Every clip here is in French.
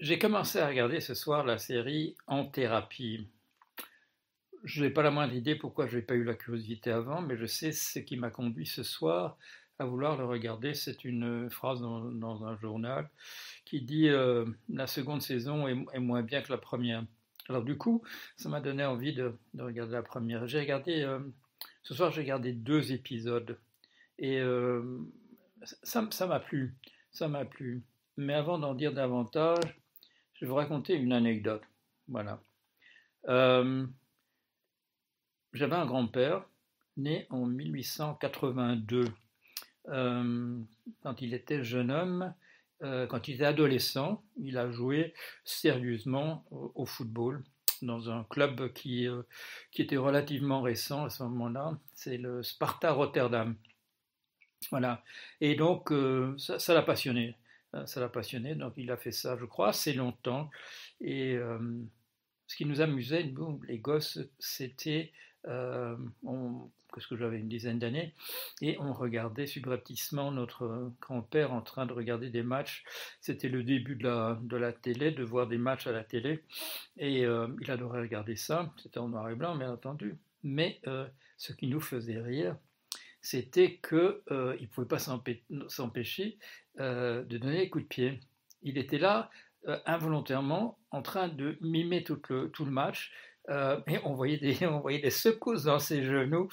J'ai commencé à regarder ce soir la série En thérapie. Je n'ai pas la moindre idée pourquoi je n'ai pas eu la curiosité avant, mais je sais ce qui m'a conduit ce soir à vouloir le regarder. C'est une phrase dans, un journal qui dit euh, la seconde saison est, moins bien que la première. Alors du coup, ça m'a donné envie de, regarder la première. J'ai regardé euh, ce soir, j'ai regardé deux épisodes et euh, ça m'a plu, ça m'a plu. Mais avant d'en dire davantage, je vais vous raconter une anecdote. Voilà. Euh, j'avais un grand-père né en 1882. Euh, quand il était jeune homme, euh, quand il était adolescent, il a joué sérieusement au, football dans un club qui, qui était relativement récent à ce moment-là. C'est le Sparta Rotterdam. Voilà. Et donc, ça l'a passionné. Euh, ça l'a passionné, donc il a fait ça, je crois, assez longtemps. Et euh, ce qui nous amusait, nous, les gosses, c'était, euh, parce que j'avais une dizaine d'années, et on regardait subrepticement notre grand-père en train de regarder des matchs. C'était le début de la, de la télé, de voir des matchs à la télé, et il adorait regarder ça. C'était en noir et blanc, bien entendu. Mais ce qui nous faisait rire, c'était qu'il ne pouvait pas s'empêcher euh, de donner des coups de pied. Il était là euh, involontairement en train de mimer tout le, tout le match. Euh, et on voyait, des, on voyait des secousses dans ses genoux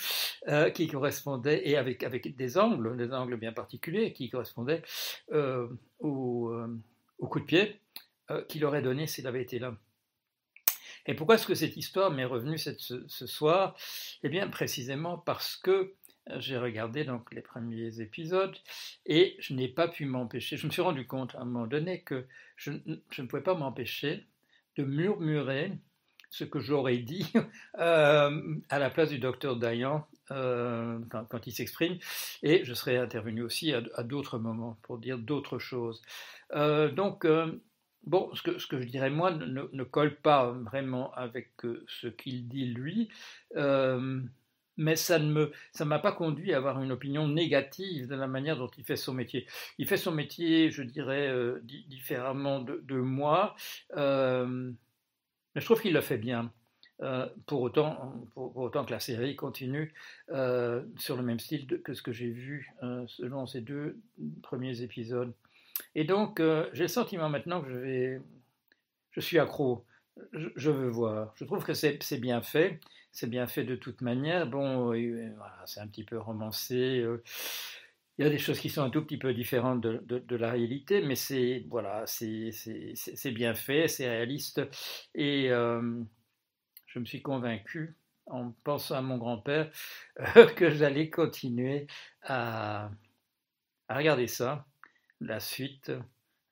qui correspondaient, et avec, avec des angles, des angles bien particuliers, qui correspondaient au, au, coup de pied qu'il aurait donné s'il avait été là. Et pourquoi est-ce que cette histoire m'est revenue ce, ce, soir? Eh bien, précisément parce que j'ai regardé donc les premiers épisodes et je n'ai pas pu m'empêcher. Je me suis rendu compte à un moment donné que je, ne pouvais pas m'empêcher de murmurer ce que j'aurais dit euh, à la place du docteur Dayan euh, quand, il s'exprime, et je serais intervenu aussi à, d'autres moments pour dire d'autres choses. Euh, donc, bon, ce que, je dirais moi ne colle pas vraiment avec ce qu'il dit lui mais ça ne me, ça m'a pas conduit à avoir une opinion négative de la manière dont il fait son métier. Il fait son métier, je dirais, euh, différemment de, moi, euh, mais je trouve qu'il le fait bien. Euh, pour, autant, pour, autant que la série continue sur le même style que ce que j'ai vu selon ces deux premiers épisodes. Et donc, j'ai le sentiment maintenant que je vais, je suis accro. Je veux voir. Je trouve que c'est bien fait c'est bien fait de toute manière. Bon, c'est un petit peu romancé. Euh, il y a des choses qui sont un tout petit peu différentes de, la réalité, mais c'est voilà, c'est bien fait, c'est réaliste. Et euh, je me suis convaincu, en pensant à mon grand-père, que j'allais continuer à, regarder ça, la suite,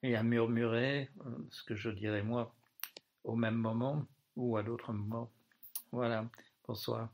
et à murmurer euh, ce que je dirais moi au même moment ou à d'autres moments. Voilà. Bonsoir.